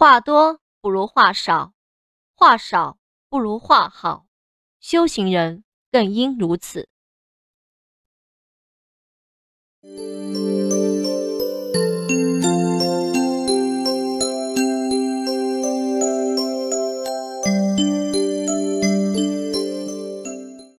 话多不如话少话少不如话好。修行人更应如此。